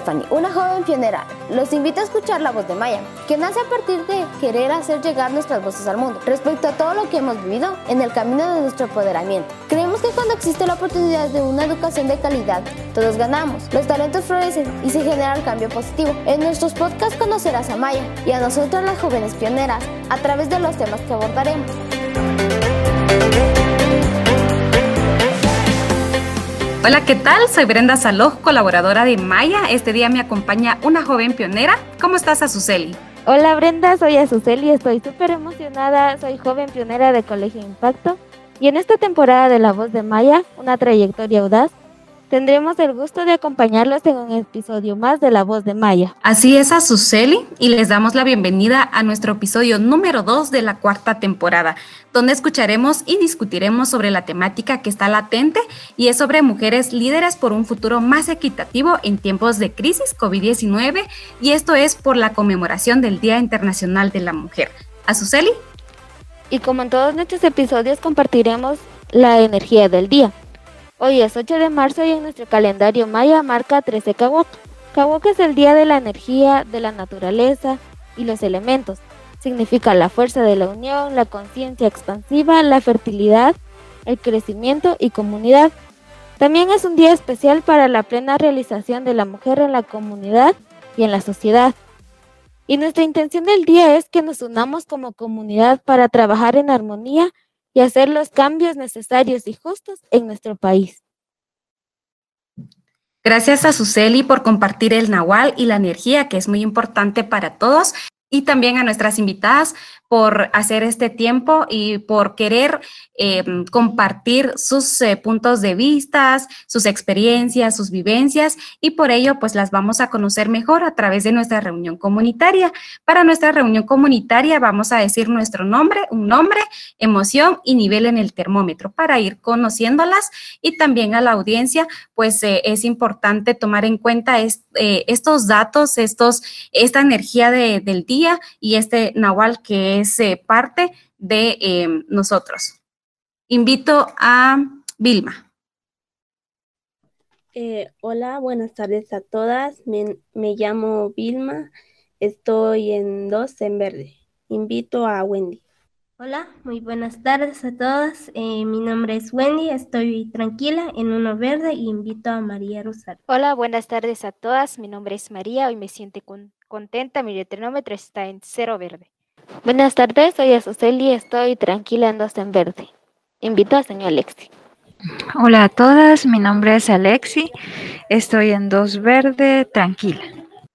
Stephanie, una joven pionera. Los invito a escuchar la voz de Maya, que nace a partir de querer hacer llegar nuestras voces al mundo respecto a todo lo que hemos vivido en el camino de nuestro empoderamiento. Creemos que cuando existe la oportunidad de una educación de calidad, todos ganamos, los talentos florecen y se genera el cambio positivo. En nuestros podcasts conocerás a Maya y a nosotros las jóvenes pioneras a través de los temas que abordaremos. Hola, ¿qué tal? Soy Brenda Saloj, colaboradora de Maya. Este día me acompaña una joven pionera. ¿Cómo estás, Azuceli? Hola, Brenda, soy Azuceli, estoy súper emocionada. Soy joven pionera de Colegio Impacto. Y en esta temporada de La Voz de Maya, una trayectoria audaz, tendremos el gusto de acompañarlos en un episodio más de La Voz de Maya. Así es, Azuceli, y les damos la bienvenida a nuestro episodio número 2 de la cuarta temporada, donde escucharemos y discutiremos sobre la temática que está latente y es sobre mujeres líderes por un futuro más equitativo en tiempos de crisis COVID-19, y esto es por la conmemoración del Día Internacional de la Mujer. Azuceli. Y como en todos nuestros episodios compartiremos la energía del día. Hoy es 8 de marzo y en nuestro calendario maya marca 13 Kawok. Kawok es el día de la energía, de la naturaleza y los elementos. Significa la fuerza de la unión, la conciencia expansiva, la fertilidad, el crecimiento y comunidad. También es un día especial para la plena realización de la mujer en la comunidad y en la sociedad. Y nuestra intención del día es que nos unamos como comunidad para trabajar en armonía y hacer los cambios necesarios y justos en nuestro país. Gracias a Suseli por compartir el Nahual y la energía, que es muy importante para todos y también a nuestras invitadas por hacer este tiempo y por querer eh, compartir sus eh, puntos de vista, sus experiencias, sus vivencias y por ello pues las vamos a conocer mejor a través de nuestra reunión comunitaria. Para nuestra reunión comunitaria vamos a decir nuestro nombre, un nombre, emoción y nivel en el termómetro para ir conociéndolas y también a la audiencia pues eh, es importante tomar en cuenta estos datos, estos, esta energía del día y este nahual que es eh, parte de eh, nosotros. Invito a Vilma. Eh, hola, buenas tardes a todas. Me, llamo Vilma. Estoy en dos en verde. Invito a Wendy. Hola, muy buenas tardes a todas. mi nombre es Wendy, estoy tranquila en uno verde y invito a María Rosario. Hola, buenas tardes a todas. Mi nombre es María, hoy me siento contenta. Mi retronómetro está en cero verde. Buenas tardes, soy Azuceli y estoy tranquila en dos en verde. Invito a señor Alexi. Hola a todas, mi nombre es Alexi, estoy en dos verde, tranquila.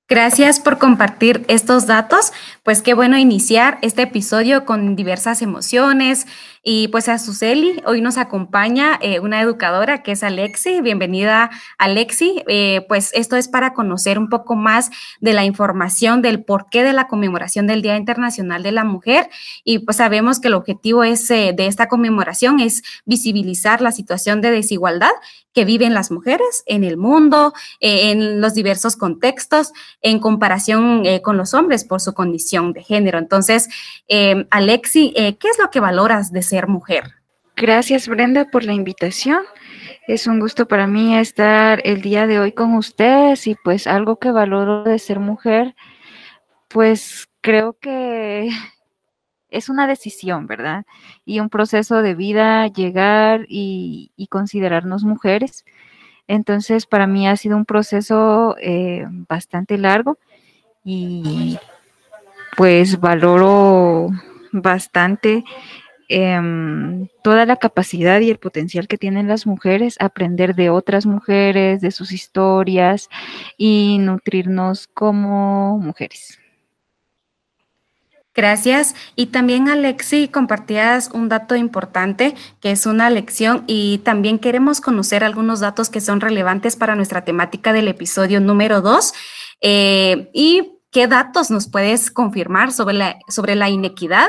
Gracias por compartir estos datos. Pues qué bueno iniciar este episodio con diversas emociones. Y pues a Suseli, hoy nos acompaña eh, una educadora que es Alexi. Bienvenida, Alexi. Eh, pues esto es para conocer un poco más de la información del porqué de la conmemoración del Día Internacional de la Mujer. Y pues sabemos que el objetivo es, eh, de esta conmemoración es visibilizar la situación de desigualdad que viven las mujeres en el mundo, eh, en los diversos contextos, en comparación con los hombres por su condición de género. Entonces, Alexi, ¿qué es lo que valoras de ser mujer? Gracias, Brenda, por la invitación. Es un gusto para mí estar el día de hoy con ustedes y pues algo que valoro de ser mujer, pues creo que es una decisión, ¿verdad? Y un proceso de vida llegar y, considerarnos mujeres. Entonces, para mí ha sido un proceso eh, bastante largo y pues valoro bastante em, toda la capacidad y el potencial que tienen las mujeres, aprender de otras mujeres, de sus historias y nutrirnos como mujeres. Gracias. Y también, Alexi, compartías un dato importante que es una lección y también queremos conocer algunos datos que son relevantes para nuestra temática del episodio número dos. Eh, ¿Y qué datos nos puedes confirmar sobre la, sobre la inequidad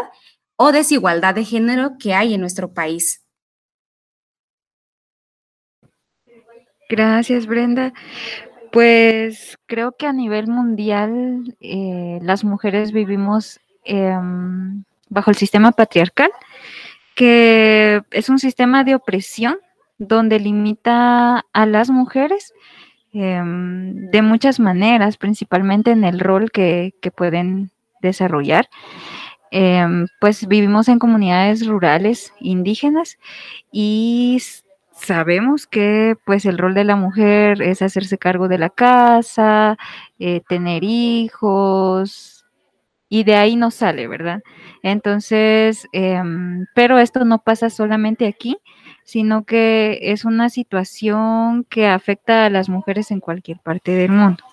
o desigualdad de género que hay en nuestro país? Gracias, Brenda. Pues creo que a nivel mundial eh, las mujeres vivimos Em, bajo el sistema patriarcal, que es un sistema de opresión donde limita a las mujeres em, de muchas maneras, principalmente en el rol que, que pueden desarrollar. Em, pues vivimos en comunidades rurales indígenas y sabemos que pues el rol de la mujer es hacerse cargo de la casa, eh, tener hijos y de ahí no sale, ¿verdad? Entonces, em, pero esto no pasa solamente aquí, sino que es una situación que afecta a las mujeres en cualquier parte del mundo.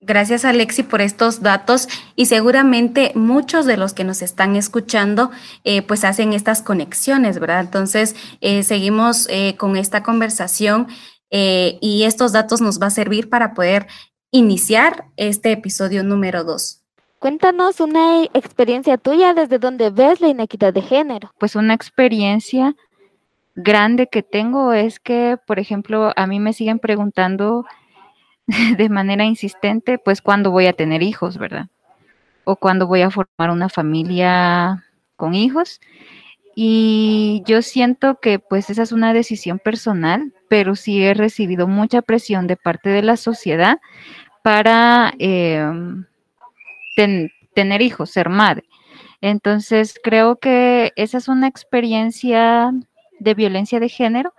Gracias Alexi por estos datos y seguramente muchos de los que nos están escuchando eh, pues hacen estas conexiones, ¿verdad? Entonces eh, seguimos eh, con esta conversación y estos datos nos va a servir para poder iniciar este episodio número dos. Cuéntanos una experiencia tuya desde donde ves la inequidad de género. Pues una experiencia grande que tengo es que, por ejemplo, a mí me siguen preguntando de manera insistente, pues cuándo voy a tener hijos, ¿verdad? O cuándo voy a formar una familia con hijos. Y yo siento que pues esa es una decisión personal, pero sí he recibido mucha presión de parte de la sociedad para em, tener hijos, ser madre. Entonces creo que esa es una experiencia de violencia de género,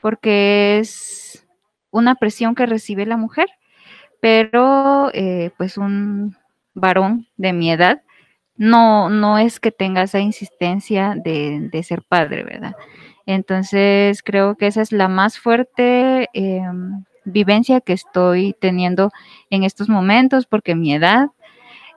porque es una presión que recibe la mujer, pero eh, pues un varón de mi edad no, no es que tenga esa insistencia de, ser padre, ¿verdad? Entonces creo que esa es la más fuerte em, vivencia que estoy teniendo en estos momentos, porque mi edad,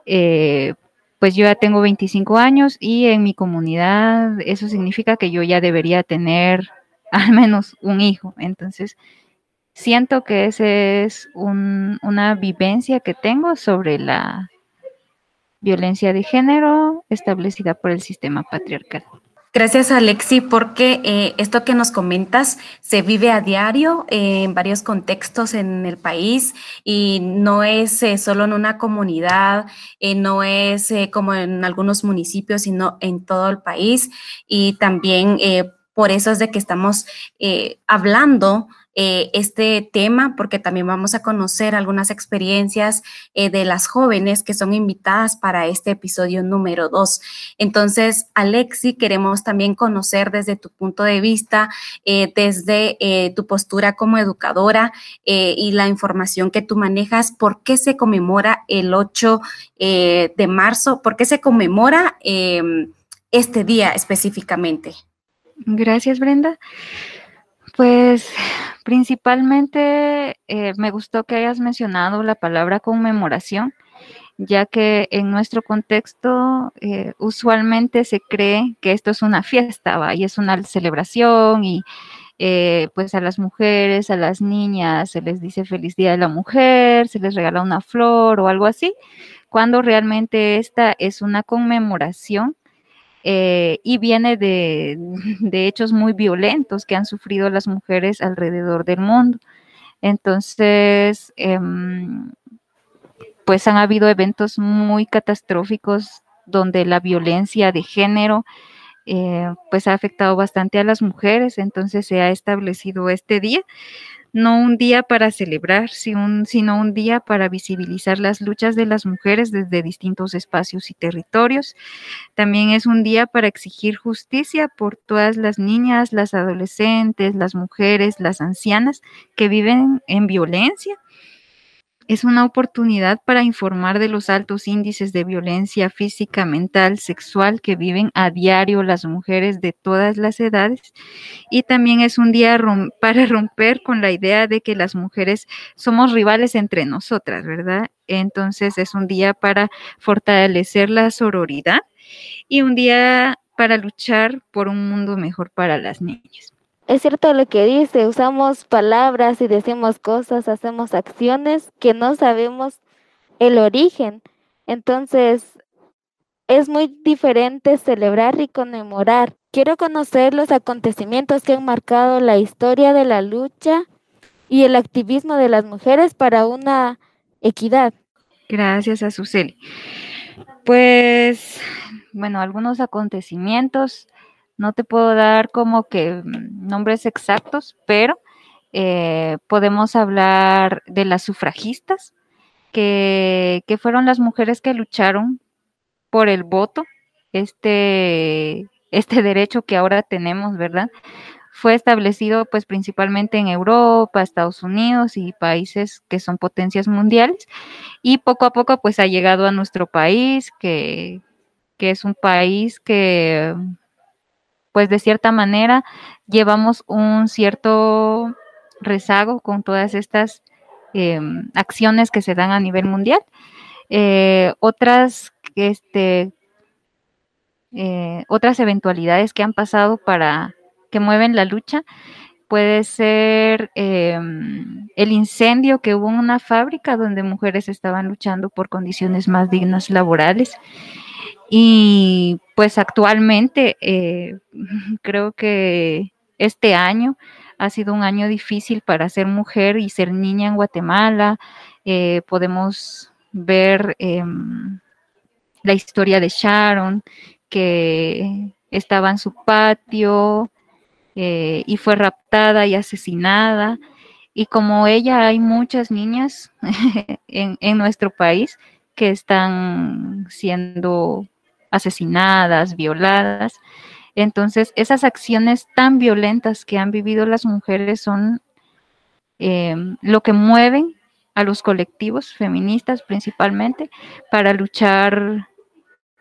eh, pues yo ya tengo 25 años y en mi comunidad eso significa que yo ya debería tener al menos un hijo. Entonces, siento que esa es una vivencia que tengo sobre la violencia de género establecida por el sistema patriarcal. Gracias, Alexi, porque eh, esto que nos comentas se vive a diario eh, en varios contextos en el país y no es eh, solo en una comunidad, no es como en algunos municipios, sino en todo el país. Y también por eso es de que estamos hablando eh, este tema porque también vamos a conocer algunas experiencias eh, de las jóvenes que son invitadas para este episodio número dos. Entonces, Alexi, queremos también conocer desde tu punto de vista, eh, desde tu postura como educadora y la información que tú manejas, ¿por qué se conmemora el 8 de marzo? ¿Por qué se conmemora em, este día específicamente? Gracias, Brenda. Pues principalmente eh, me gustó que hayas mencionado la palabra conmemoración, ya que en nuestro contexto eh, usualmente se cree que esto es una fiesta, y es una celebración y eh, pues a las mujeres, a las niñas se les dice feliz día de la mujer, se les regala una flor o algo así, cuando realmente esta es una conmemoración eh, y viene de, hechos muy violentos que han sufrido las mujeres alrededor del mundo. Entonces, em, pues han habido eventos muy catastróficos donde la violencia de género eh, pues ha afectado bastante a las mujeres, entonces se ha establecido este día no un día para celebrar, sino un día para visibilizar las luchas de las mujeres desde distintos espacios y territorios. También es un día para exigir justicia por todas las niñas, las adolescentes, las mujeres, las ancianas que viven en violencia es una oportunidad para informar de los altos índices de violencia física, mental, sexual que viven a diario las mujeres de todas las edades. Y también es un día para romper con la idea de que las mujeres somos rivales entre nosotras, ¿verdad? Entonces es un día para fortalecer la sororidad y un día para luchar por un mundo mejor para las niñas es cierto lo que dice, usamos palabras y decimos cosas, hacemos acciones que no sabemos el origen. Entonces, es muy diferente celebrar y conmemorar. Quiero conocer los acontecimientos que han marcado la historia de la lucha y el activismo de las mujeres para una equidad. Gracias, a Suseli. Pues, bueno, algunos acontecimientos no te puedo dar como que nombres exactos, pero eh, podemos hablar de las sufragistas, que, que fueron las mujeres que lucharon por el voto, este, este derecho que ahora tenemos, ¿verdad? Fue establecido pues principalmente en Europa, Estados Unidos y países que son potencias mundiales y poco a poco pues ha llegado a nuestro país, que, que es un país que pues de cierta manera llevamos un cierto rezago con todas estas em, acciones que se dan a nivel mundial. Eh, otras, este, eh, otras eventualidades que han pasado para que mueven la lucha puede ser em, el incendio que hubo en una fábrica donde mujeres estaban luchando por condiciones más dignas laborales. Y pues actualmente eh, creo que este año ha sido un año difícil para ser mujer y ser niña en Guatemala. Eh, podemos ver em, la historia de Sharon, que estaba en su patio eh, y fue raptada y asesinada. Y como ella hay muchas niñas en, en nuestro país que están siendo asesinadas, violadas. Entonces, esas acciones tan violentas que han vivido las mujeres son eh, lo que mueven a los colectivos feministas principalmente para luchar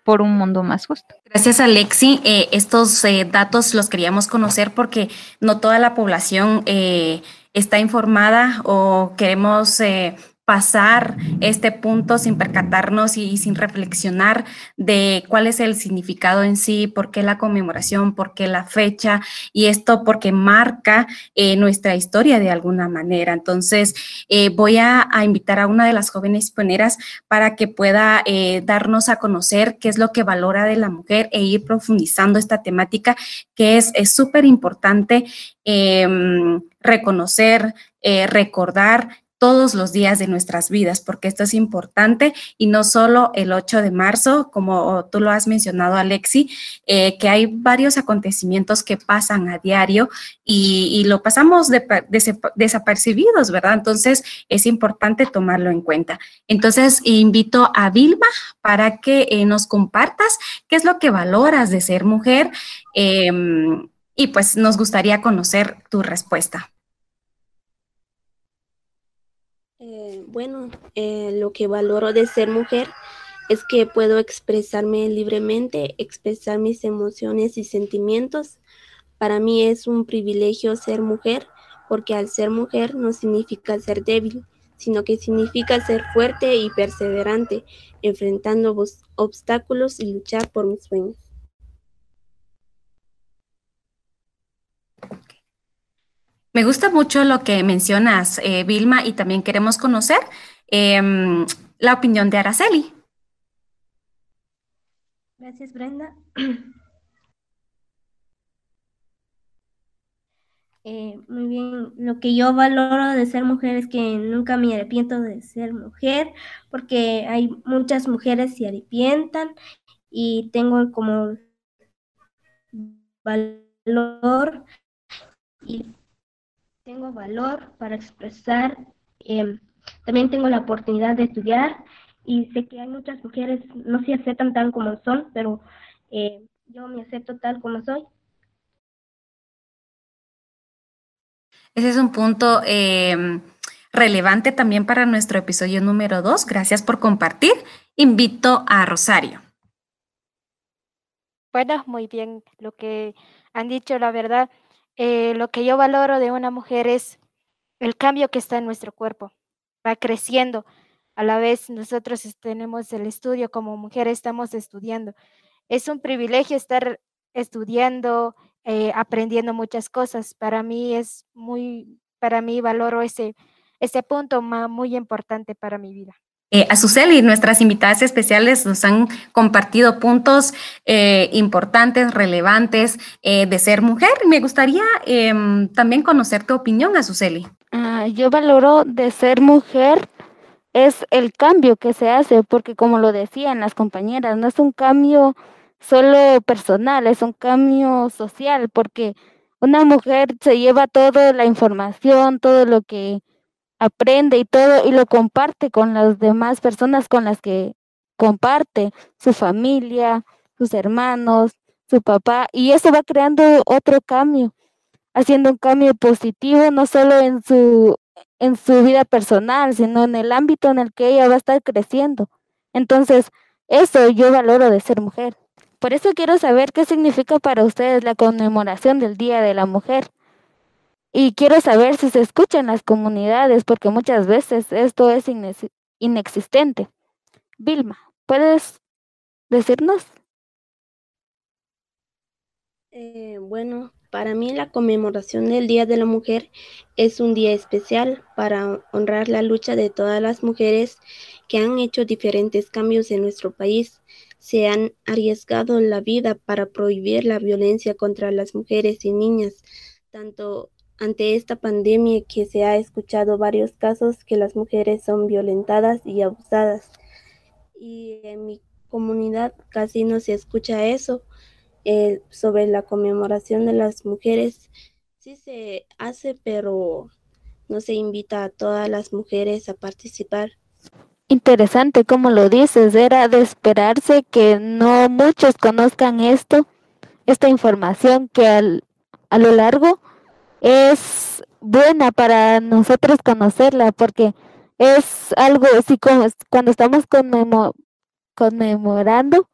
por un mundo más justo. Gracias, Alexi. Eh, estos eh, datos los queríamos conocer porque no toda la población está informada o queremos pasar este punto sin percatarnos y, sin reflexionar de cuál es el significado en sí, por qué la conmemoración, por qué la fecha, y esto porque marca eh, nuestra historia de alguna manera. Entonces, eh, voy a, invitar a una de las jóvenes pioneras para que pueda eh, darnos a conocer qué es lo que valora de la mujer e ir profundizando esta temática que es súper importante em, reconocer, recordar todos los días de nuestras vidas, porque esto es importante y no solo el 8 de marzo, como tú lo has mencionado, Alexi, eh, que hay varios acontecimientos que pasan a diario y, lo pasamos desapercibidos, ¿verdad? Entonces es importante tomarlo en cuenta. Entonces invito a Vilma para que eh, nos compartas qué es lo que valoras de ser mujer em, y pues nos gustaría conocer tu respuesta. Eh, bueno, eh, lo que valoro de ser mujer es que puedo expresarme libremente, expresar mis emociones y sentimientos. Para mí es un privilegio ser mujer porque al ser mujer no significa ser débil, sino que significa ser fuerte y perseverante, enfrentando obstáculos y luchar por mis sueños. Me gusta mucho lo que mencionas, eh, Vilma, y también queremos conocer em, la opinión de Araceli. Gracias, Brenda. Eh, muy bien, lo que yo valoro de ser mujer es que nunca me arrepiento de ser mujer, porque hay muchas mujeres que se arrepientan y tengo como valor y tengo valor para expresar, em, también tengo la oportunidad de estudiar y sé que hay muchas mujeres no se aceptan tal como son, pero eh, yo me acepto tal como soy. Ese es un punto em, relevante también para nuestro episodio número dos. Gracias por compartir. Invito a Rosario. Bueno, muy bien lo que han dicho, la verdad. Eh, lo que yo valoro de una mujer es el cambio que está en nuestro cuerpo. Va creciendo. A la vez nosotros tenemos el estudio, como mujer estamos estudiando. Es un privilegio estar estudiando, eh, aprendiendo muchas cosas. Para mí es muy, para mí valoro ese, ese punto muy importante para mi vida. Eh, y nuestras invitadas especiales nos han compartido puntos eh, importantes, relevantes eh, de ser mujer. Me gustaría em, también conocer tu opinión, Azuceli. Ah, yo valoro de ser mujer es el cambio que se hace, porque como lo decían las compañeras, no es un cambio solo personal, es un cambio social, porque Una mujer se lleva toda la información, todo lo que aprende y todo y lo comparte con las demás personas con las que comparte, su familia, sus hermanos, su papá, y eso va creando otro cambio, haciendo un cambio positivo no solo en su en su vida personal, sino en el ámbito en el que ella va a estar creciendo. Entonces, eso yo valoro de ser mujer. Por eso quiero saber qué significa para ustedes la conmemoración del Día de la Mujer. Y quiero saber si se escucha en las comunidades, porque muchas veces esto es inexistente. Vilma, ¿puedes decirnos? Eh, bueno, para mí la conmemoración del Día de la Mujer es un día especial para honrar la lucha de todas las mujeres que han hecho diferentes cambios en nuestro país. Se han arriesgado la vida para prohibir la violencia contra las mujeres y niñas, tanto ante esta pandemia que se ha escuchado varios casos que las mujeres son violentadas y abusadas. Y en mi comunidad casi no se escucha eso eh, sobre la conmemoración de las mujeres. Sí se hace, pero no se invita a todas las mujeres a participar. Interesante como lo dices, era de esperarse que no muchos conozcan esto, esta información que al, a lo largo es buena para nosotros conocerla porque es algo así como cuando estamos conmemorando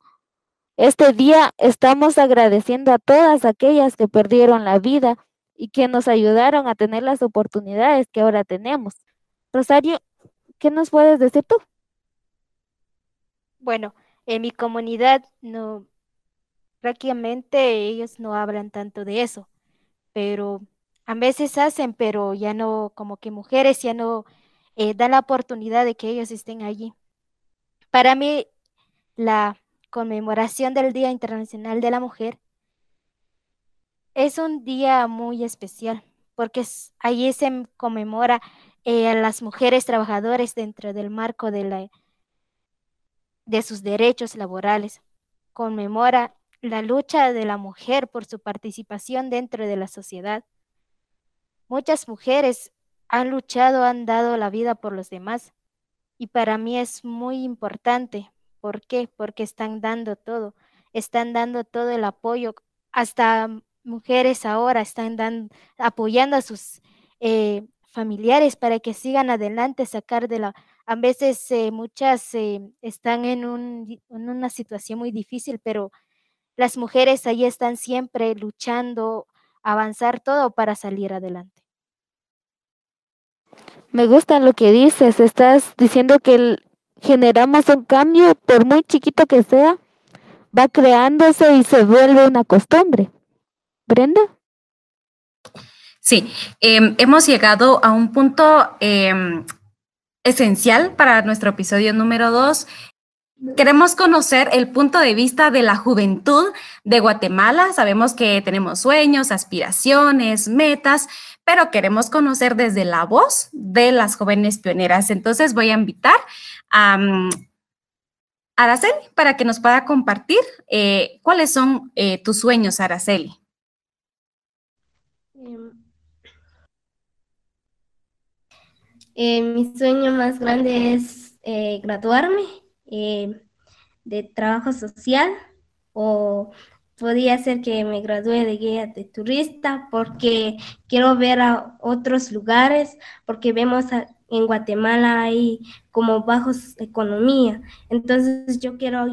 este día estamos agradeciendo a todas aquellas que perdieron la vida y que nos ayudaron a tener las oportunidades que ahora tenemos. Rosario, ¿qué nos puedes decir tú? Bueno, en mi comunidad no, prácticamente ellos no hablan tanto de eso, pero a veces hacen, pero ya no, como que mujeres ya no eh, dan la oportunidad de que ellos estén allí. Para mí, la conmemoración del Día Internacional de la Mujer es un día muy especial porque allí se conmemora eh, a las mujeres trabajadoras dentro del marco de, la, de sus derechos laborales. Conmemora la lucha de la mujer por su participación dentro de la sociedad Muchas mujeres han luchado, han dado la vida por los demás. Y para mí es muy importante. ¿Por qué? Porque están dando todo. Están dando todo el apoyo. Hasta mujeres ahora están dando, apoyando a sus eh, familiares para que sigan adelante, sacar de la... A veces eh, muchas eh, están en, un, en una situación muy difícil, pero las mujeres ahí están siempre luchando, avanzar todo para salir adelante. Me gusta lo que dices, estás diciendo que generamos un cambio, por muy chiquito que sea, va creándose y se vuelve una costumbre. Brenda. Sí, em, hemos llegado a un punto em, esencial para nuestro episodio número dos Queremos conocer el punto de vista de la juventud de Guatemala. Sabemos que tenemos sueños, aspiraciones, metas, pero queremos conocer desde la voz de las jóvenes pioneras. Entonces voy a invitar a um, Araceli para que nos pueda compartir eh, cuáles son eh, tus sueños, Araceli. Eh, mi sueño más grande es graduarme eh, de trabajo social o podría ser que me gradúe de guía de turista porque quiero ver a otros lugares, porque vemos en Guatemala hay como bajos economía. Entonces yo quiero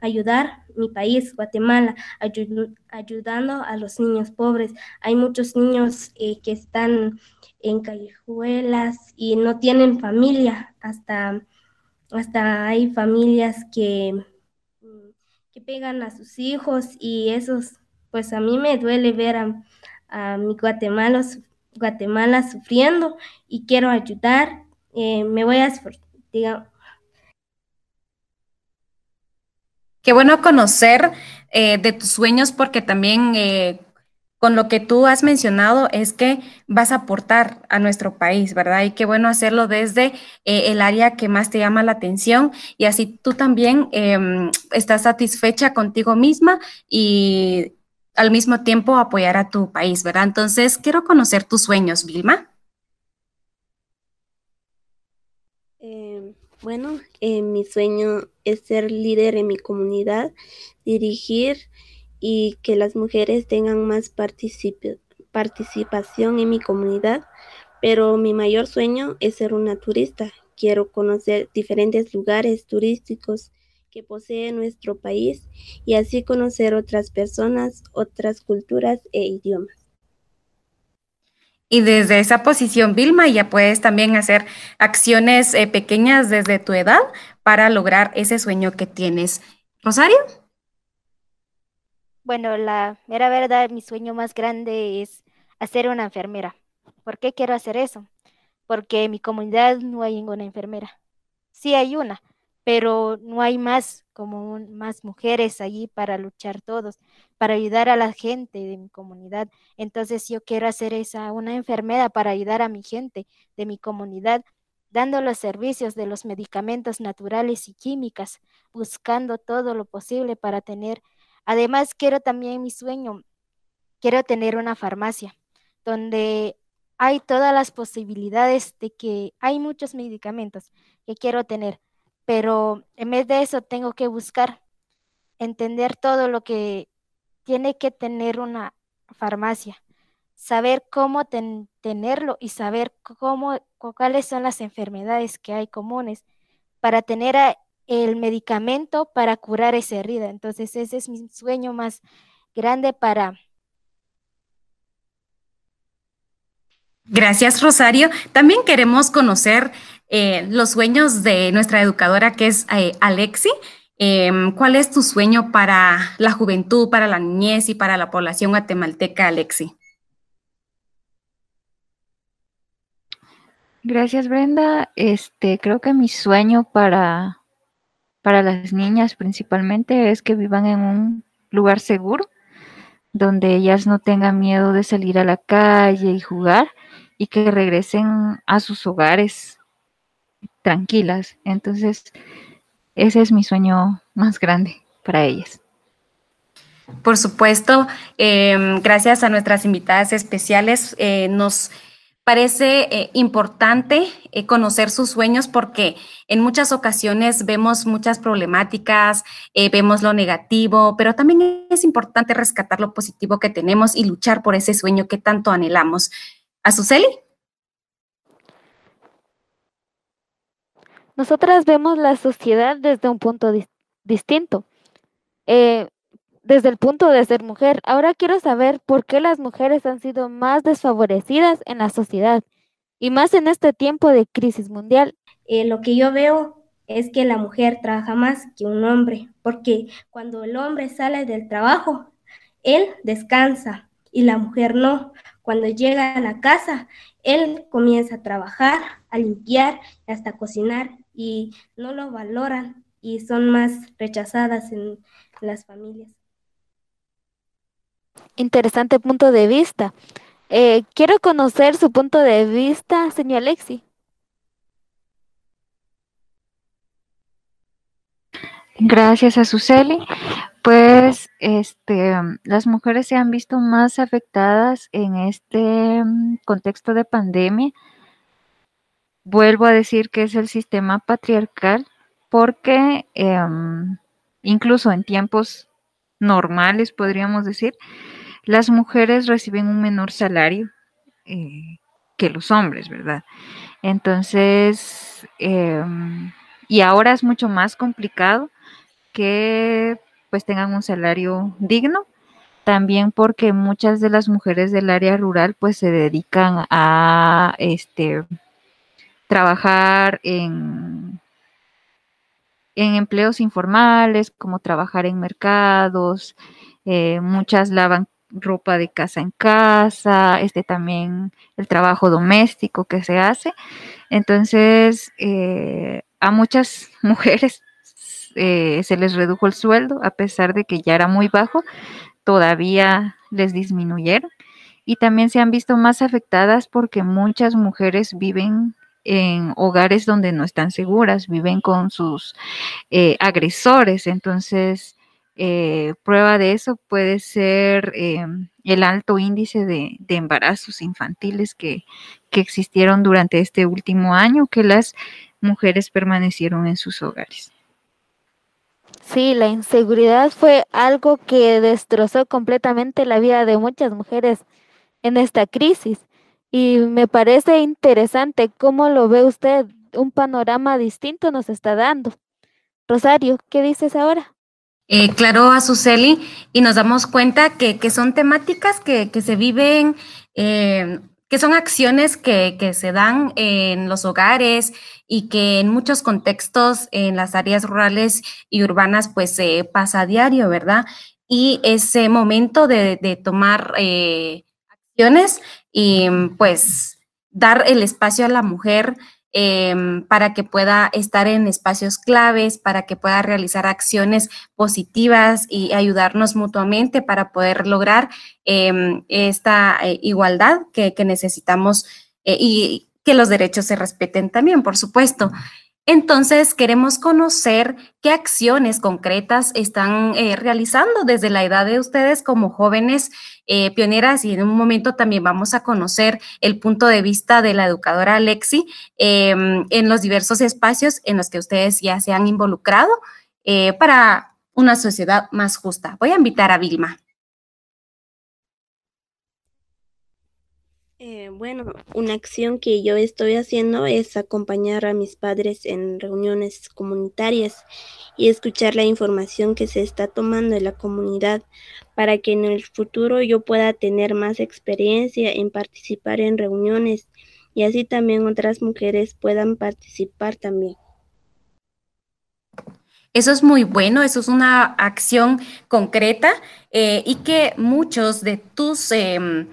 ayudar mi país, Guatemala, ayudando a los niños pobres. Hay muchos niños eh, que están en callejuelas y no tienen familia hasta hasta hay familias que, que pegan a sus hijos y esos, pues a mí me duele ver a, mi Guatemala, Guatemala sufriendo y quiero ayudar. Eh, me voy a esforzar, Qué bueno conocer eh, de tus sueños porque también eh, con lo que tú has mencionado es que vas a aportar a nuestro país, ¿verdad? Y qué bueno hacerlo desde eh, el área que más te llama la atención y así tú también em, estás satisfecha contigo misma y al mismo tiempo apoyar a tu país, ¿verdad? Entonces, quiero conocer tus sueños, Vilma. Eh, bueno, eh, mi sueño es ser líder en mi comunidad, dirigir y que las mujeres tengan más participación en mi comunidad, pero mi mayor sueño es ser una turista. Quiero conocer diferentes lugares turísticos que posee nuestro país y así conocer otras personas, otras culturas e idiomas. Y desde esa posición, Vilma, ya puedes también hacer acciones eh, pequeñas desde tu edad para lograr ese sueño que tienes. Rosario. Bueno, la mera verdad, mi sueño más grande es hacer una enfermera. ¿Por qué quiero hacer eso? Porque en mi comunidad no hay ninguna enfermera. Sí hay una, pero no hay más como más mujeres allí para luchar todos, para ayudar a la gente de mi comunidad. Entonces yo quiero hacer esa una enfermera para ayudar a mi gente de mi comunidad, dando los servicios de los medicamentos naturales y químicas, buscando todo lo posible para tener. Además quiero también mi sueño, quiero tener una farmacia donde hay todas las posibilidades de que hay muchos medicamentos que quiero tener pero en vez de eso tengo que buscar entender todo lo que tiene que tener una farmacia, saber cómo tenerlo y saber cómo, cuáles son las enfermedades que hay comunes para tener el medicamento para curar esa herida. Entonces ese es mi sueño más grande para... Gracias, Rosario. También queremos conocer eh, los sueños de nuestra educadora que es eh, Alexi. Em, ¿Cuál es tu sueño para la juventud, para la niñez y para la población guatemalteca, Alexi? Gracias, Brenda. Este, creo que mi sueño para, para las niñas principalmente es que vivan en un lugar seguro, donde ellas no tengan miedo de salir a la calle y jugar y que regresen a sus hogares tranquilas. Entonces, ese es mi sueño más grande para ellas. Por supuesto, em, gracias a nuestras invitadas especiales, eh, nos parece eh, importante eh, conocer sus sueños porque en muchas ocasiones vemos muchas problemáticas, vemos lo negativo, pero también es importante rescatar lo positivo que tenemos y luchar por ese sueño que tanto anhelamos. Azuceli. Nosotras vemos la sociedad desde un punto distinto, eh, desde el punto de ser mujer. Ahora quiero saber por qué las mujeres han sido más desfavorecidas en la sociedad y más en este tiempo de crisis mundial. Eh, lo que yo veo es que la mujer trabaja más que un hombre, porque cuando el hombre sale del trabajo, él descansa y la mujer no. Cuando llega a la casa, él comienza a trabajar, a limpiar y hasta cocinar y no lo valoran y son más rechazadas en las familias. Interesante punto de vista. Eh, quiero conocer su punto de vista, señor Alexi. Gracias a Suseli. Pues este, las mujeres se han visto más afectadas en este mm, contexto de pandemia vuelvo a decir que es el sistema patriarcal porque em, incluso en tiempos normales, podríamos decir, las mujeres reciben un menor salario eh, que los hombres, ¿verdad? Entonces, em, y ahora es mucho más complicado que pues tengan un salario digno, también porque muchas de las mujeres del área rural pues se dedican a este trabajar en, en empleos informales, como trabajar en mercados, eh, muchas lavan ropa de casa en casa, este también el trabajo doméstico que se hace. Entonces, eh, a muchas mujeres eh, se les redujo el sueldo, a pesar de que ya era muy bajo, todavía les disminuyeron. Y también se han visto más afectadas porque muchas mujeres viven en hogares donde no están seguras, viven con sus eh, agresores, entonces eh, prueba de eso puede ser eh, el alto índice de, embarazos infantiles que, que, existieron durante este último año, que las mujeres permanecieron en sus hogares. Sí, la inseguridad fue algo que destrozó completamente la vida de muchas mujeres en esta crisis. Y me parece interesante cómo lo ve usted, un panorama distinto nos está dando. Rosario, ¿qué dices ahora? Eh, claro, Azuceli, y nos damos cuenta que, son temáticas que, se viven, eh, que son acciones que, se dan en los hogares y que en muchos contextos en las áreas rurales y urbanas pues se pasa a diario, ¿verdad? Y ese momento de, tomar eh, acciones y pues dar el espacio a la mujer Em, para que pueda estar en espacios claves, para que pueda realizar acciones positivas y ayudarnos mutuamente para poder lograr em, esta eh, igualdad que, necesitamos eh, y que los derechos se respeten también, por supuesto. Entonces, queremos conocer qué acciones concretas están eh, realizando desde la edad de ustedes como jóvenes eh, pioneras y en un momento también vamos a conocer el punto de vista de la educadora Alexi em, en los diversos espacios en los que ustedes ya se han involucrado eh, para una sociedad más justa. Voy a invitar a Vilma. Eh, bueno, una acción que yo estoy haciendo es acompañar a mis padres en reuniones comunitarias y escuchar la información que se está tomando en la comunidad para que en el futuro yo pueda tener más experiencia en participar en reuniones y así también otras mujeres puedan participar también. Eso es muy bueno, eso es una acción concreta eh, y que muchos de tus... Em,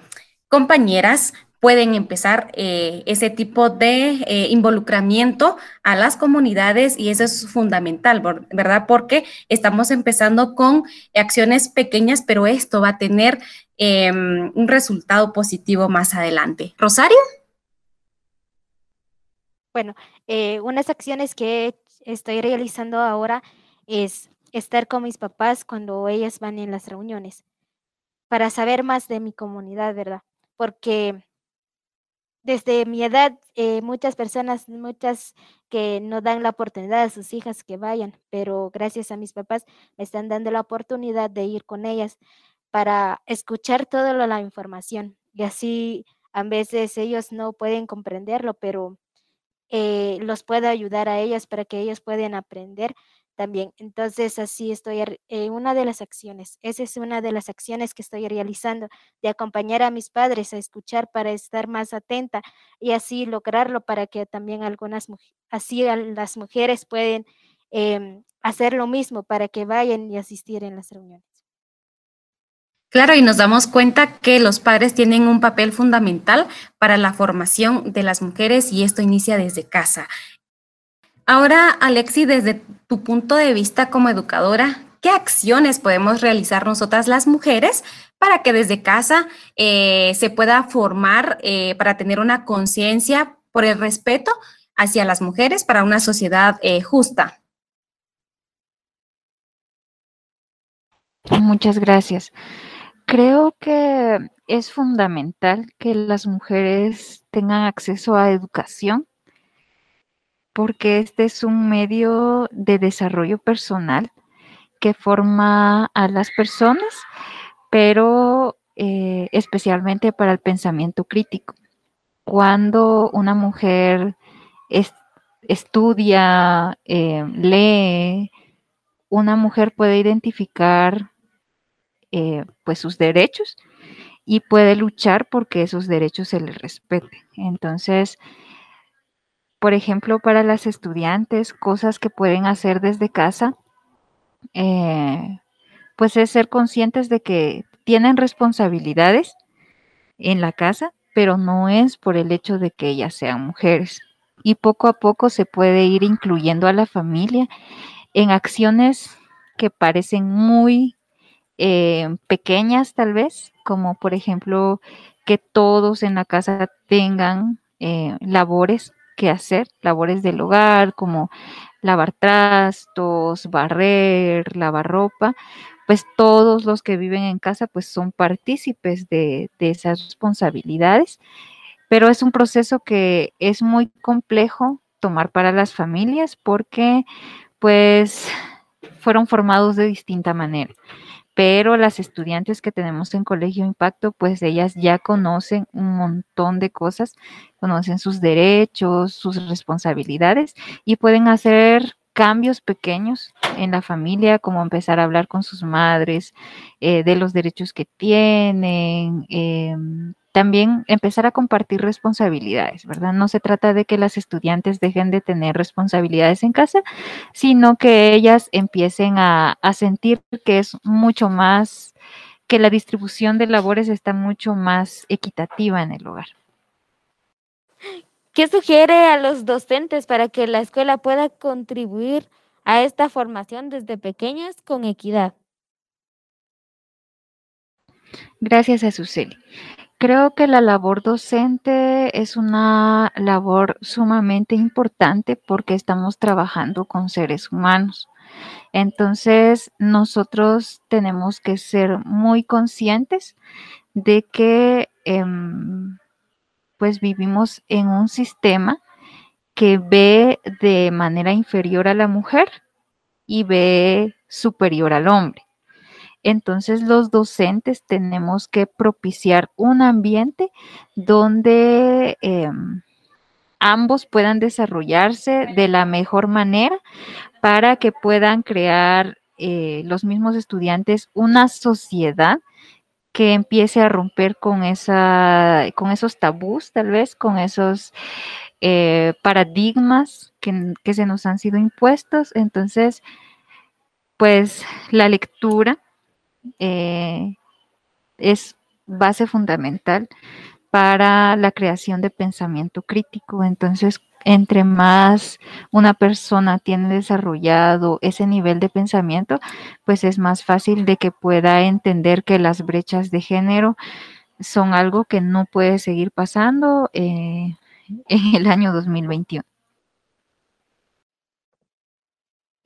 compañeras pueden empezar eh, ese tipo de eh, involucramiento a las comunidades y eso es fundamental, ¿verdad? Porque estamos empezando con acciones pequeñas, pero esto va a tener em, un resultado positivo más adelante. Rosario. Bueno, eh, unas acciones que estoy realizando ahora es estar con mis papás cuando ellas van en las reuniones para saber más de mi comunidad, ¿verdad? porque desde mi edad, eh, muchas personas, muchas que no dan la oportunidad a sus hijas que vayan, pero gracias a mis papás me están dando la oportunidad de ir con ellas para escuchar toda la información. Y así a veces ellos no pueden comprenderlo, pero eh, los puedo ayudar a ellos para que ellos puedan aprender también. Entonces, así estoy, eh, una de las acciones, esa es una de las acciones que estoy realizando, de acompañar a mis padres a escuchar para estar más atenta y así lograrlo para que también algunas, así las mujeres pueden em, hacer lo mismo para que vayan y asistir en las reuniones. Claro, y nos damos cuenta que los padres tienen un papel fundamental para la formación de las mujeres y esto inicia desde casa. Ahora, Alexi, desde tu punto de vista como educadora, ¿qué acciones podemos realizar nosotras las mujeres para que desde casa eh, se pueda formar, eh, para tener una conciencia por el respeto hacia las mujeres para una sociedad eh, justa? Muchas gracias. Creo que es fundamental que las mujeres tengan acceso a educación porque este es un medio de desarrollo personal que forma a las personas, pero eh, especialmente para el pensamiento crítico. Cuando una mujer estudia, eh, lee, una mujer puede identificar eh, pues sus derechos y puede luchar porque esos derechos se le respeten. Entonces, por ejemplo, para las estudiantes, cosas que pueden hacer desde casa, eh, pues es ser conscientes de que tienen responsabilidades en la casa, pero no es por el hecho de que ellas sean mujeres. Y poco a poco se puede ir incluyendo a la familia en acciones que parecen muy eh, pequeñas tal vez, como por ejemplo que todos en la casa tengan eh, labores que hacer, labores del hogar, como lavar trastos, barrer, lavar ropa, pues todos los que viven en casa pues son partícipes de, de esas responsabilidades, pero es un proceso que es muy complejo tomar para las familias porque pues fueron formados de distinta manera pero las estudiantes que tenemos en Colegio Impacto, pues ellas ya conocen un montón de cosas, conocen sus derechos, sus responsabilidades y pueden hacer cambios pequeños en la familia, como empezar a hablar con sus madres eh, de los derechos que tienen, em, también empezar a compartir responsabilidades, ¿verdad? No se trata de que las estudiantes dejen de tener responsabilidades en casa, sino que ellas empiecen a, sentir que es mucho más, que la distribución de labores está mucho más equitativa en el hogar. ¿Qué sugiere a los docentes para que la escuela pueda contribuir a esta formación desde pequeñas con equidad? Gracias a Suseli. Creo que la labor docente es una labor sumamente importante porque estamos trabajando con seres humanos. Entonces, nosotros tenemos que ser muy conscientes de que em, pues vivimos en un sistema que ve de manera inferior a la mujer y ve superior al hombre. Entonces los docentes tenemos que propiciar un ambiente donde em, ambos puedan desarrollarse de la mejor manera para que puedan crear eh, los mismos estudiantes una sociedad que empiece a romper con, esa, con esos tabús, tal vez, con esos eh, paradigmas que, que se nos han sido impuestos. Entonces, pues la lectura eh, es base fundamental para la creación de pensamiento crítico. Entonces, entre más una persona tiene desarrollado ese nivel de pensamiento, pues es más fácil de que pueda entender que las brechas de género son algo que no puede seguir pasando eh, en el año 2021.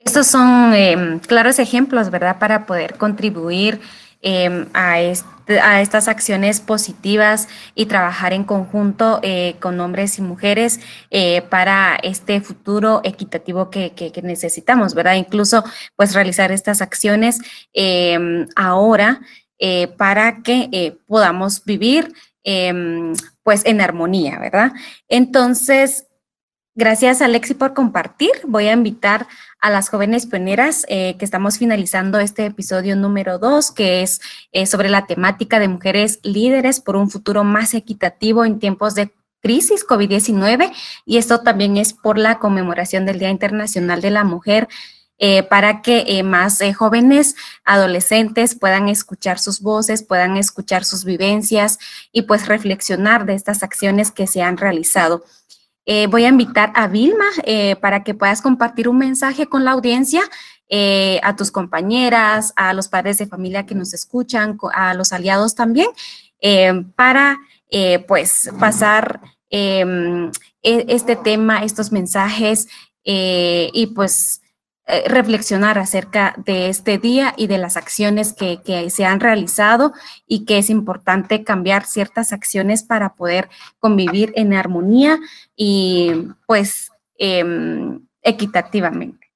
Estos son em, claros ejemplos, ¿verdad?, para poder contribuir em, a, a, estas acciones positivas y trabajar en conjunto eh, con hombres y mujeres eh, para este futuro equitativo que, necesitamos, ¿verdad? Incluso, pues, realizar estas acciones em, ahora eh, para que podamos vivir, pues, en armonía, ¿verdad? Entonces, Gracias, Alexi, por compartir. Voy a invitar a las jóvenes pioneras eh, que estamos finalizando este episodio número dos, que es eh, sobre la temática de mujeres líderes por un futuro más equitativo en tiempos de crisis COVID-19. Y esto también es por la conmemoración del Día Internacional de la Mujer. Eh, para que más jóvenes, adolescentes puedan escuchar sus voces, puedan escuchar sus vivencias y pues reflexionar de estas acciones que se han realizado. Eh, voy a invitar a Vilma eh, para que puedas compartir un mensaje con la audiencia, eh, a tus compañeras, a los padres de familia que nos escuchan, a los aliados también, para pues pasar em, e, este tema, estos mensajes y pues eh, reflexionar acerca de este día y de las acciones que, se han realizado y que es importante cambiar ciertas acciones para poder convivir en armonía y pues em, equitativamente.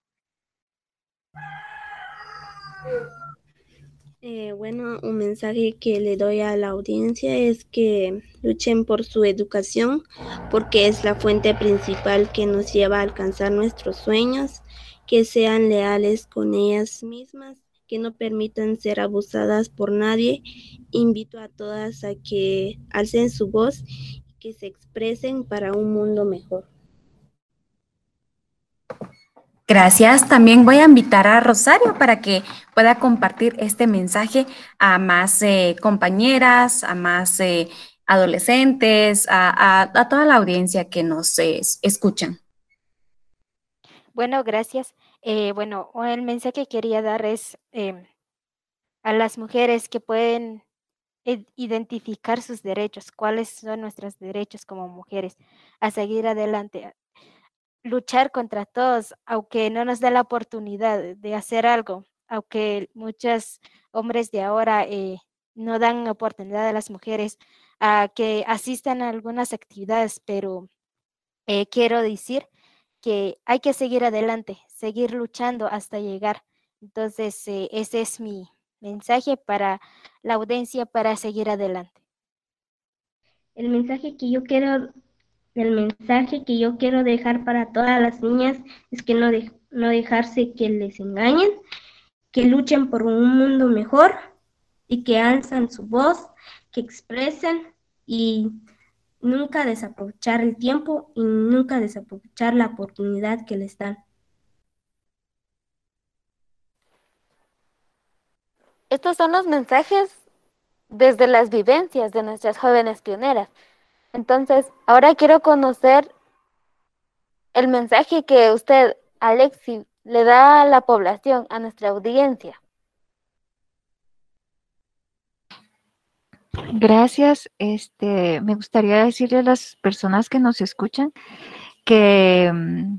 Eh, bueno, un mensaje que le doy a la audiencia es que luchen por su educación porque es la fuente principal que nos lleva a alcanzar nuestros sueños que sean leales con ellas mismas, que no permitan ser abusadas por nadie. Invito a todas a que alcen su voz y que se expresen para un mundo mejor. Gracias. También voy a invitar a Rosario para que pueda compartir este mensaje a más eh, compañeras, a más eh, adolescentes, a, toda la audiencia que nos eh, escuchan. Bueno, gracias. Eh, bueno, el mensaje que quería dar es em, a las mujeres que pueden identificar sus derechos, cuáles son nuestros derechos como mujeres, a seguir adelante. luchar contra todos, aunque no nos dé la oportunidad de hacer algo, aunque muchos hombres de ahora eh, no dan oportunidad a las mujeres a que asistan a algunas actividades, pero eh, quiero decir que hay que seguir adelante, seguir luchando hasta llegar. Entonces, eh, ese es mi mensaje para la audiencia para seguir adelante. El mensaje que yo quiero el mensaje que yo quiero dejar para todas las niñas es que no, no dejarse que les engañen, que luchen por un mundo mejor y que alzan su voz, que expresen y nunca desaprovechar el tiempo y nunca desaprovechar la oportunidad que les dan. Estos son los mensajes desde las vivencias de nuestras jóvenes pioneras. Entonces, ahora quiero conocer el mensaje que usted, Alexi, le da a la población, a nuestra audiencia. Gracias. Este, me gustaría decirle a las personas que nos escuchan que, mm,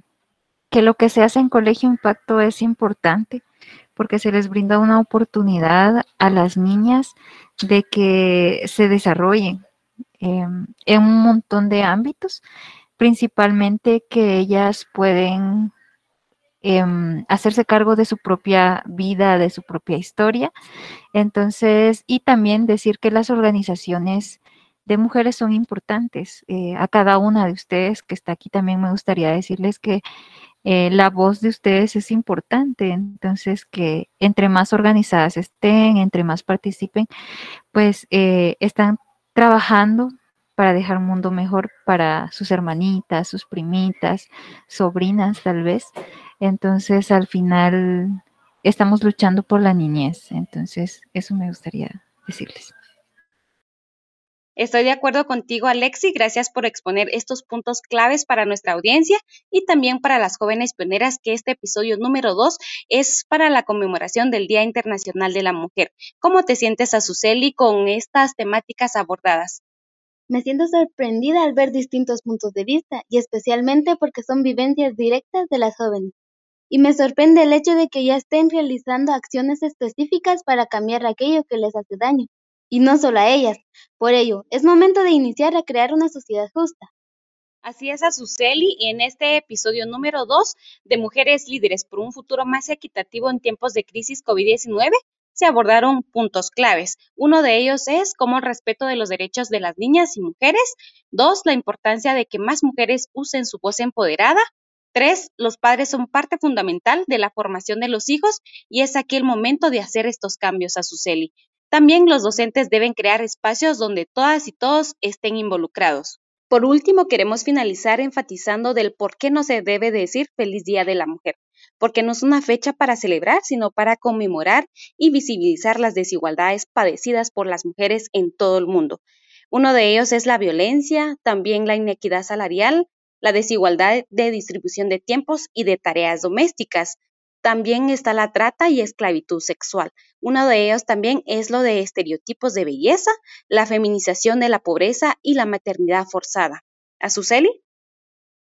que lo que se hace en Colegio Impacto es importante porque se les brinda una oportunidad a las niñas de que se desarrollen, Em, en un montón de ámbitos, principalmente que ellas pueden em, hacerse cargo de su propia vida, de su propia historia. Entonces, y también decir que las organizaciones de mujeres son importantes. Eh, a cada una de ustedes que está aquí también me gustaría decirles que eh, la voz de ustedes es importante. Entonces, que entre más organizadas estén, entre más participen, pues eh, están trabajando para dejar un mundo mejor para sus hermanitas, sus primitas, sobrinas tal vez. Entonces al final estamos luchando por la niñez. Entonces eso me gustaría decirles. Estoy de acuerdo contigo, Alexi. Gracias por exponer estos puntos claves para nuestra audiencia y también para las jóvenes pioneras que este episodio número 2 es para la conmemoración del Día Internacional de la Mujer. ¿Cómo te sientes, Azuceli, con estas temáticas abordadas? Me siento sorprendida al ver distintos puntos de vista y especialmente porque son vivencias directas de las jóvenes. Y me sorprende el hecho de que ya estén realizando acciones específicas para cambiar aquello que les hace daño y no solo a ellas. Por ello, es momento de iniciar a crear una sociedad justa. Así es, Azuceli, en este episodio número 2 de Mujeres Líderes por un futuro más equitativo en tiempos de crisis COVID-19, se abordaron puntos claves. Uno de ellos es cómo el respeto de los derechos de las niñas y mujeres. Dos, la importancia de que más mujeres usen su voz empoderada. Tres, los padres son parte fundamental de la formación de los hijos y es aquí el momento de hacer estos cambios, Azuceli. También los docentes deben crear espacios donde todas y todos estén involucrados. Por último, queremos finalizar enfatizando del por qué no se debe decir feliz Día de la Mujer, porque no es una fecha para celebrar, sino para conmemorar y visibilizar las desigualdades padecidas por las mujeres en todo el mundo. Uno de ellos es la violencia, también la inequidad salarial, la desigualdad de distribución de tiempos y de tareas domésticas, también está la trata y esclavitud sexual. Uno de ellos también es lo de estereotipos de belleza, la feminización de la pobreza y la maternidad forzada. ¿Azuceli?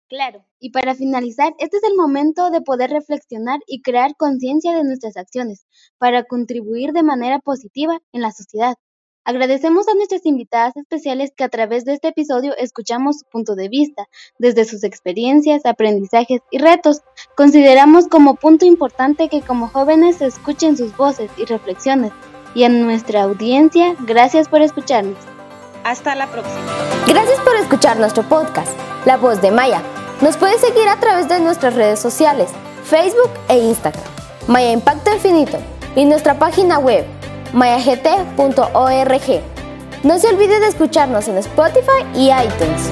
Claro, y para finalizar, este es el momento de poder reflexionar y crear conciencia de nuestras acciones para contribuir de manera positiva en la sociedad. Agradecemos a nuestras invitadas especiales que a través de este episodio escuchamos su punto de vista, desde sus experiencias, aprendizajes y retos. Consideramos como punto importante que como jóvenes se escuchen sus voces y reflexiones. Y a nuestra audiencia, gracias por escucharnos. Hasta la próxima. Gracias por escuchar nuestro podcast, La Voz de Maya. Nos puedes seguir a través de nuestras redes sociales, Facebook e Instagram, Maya Impacto Infinito, y nuestra página web mayagt.org. No se olvide de escucharnos en Spotify y iTunes.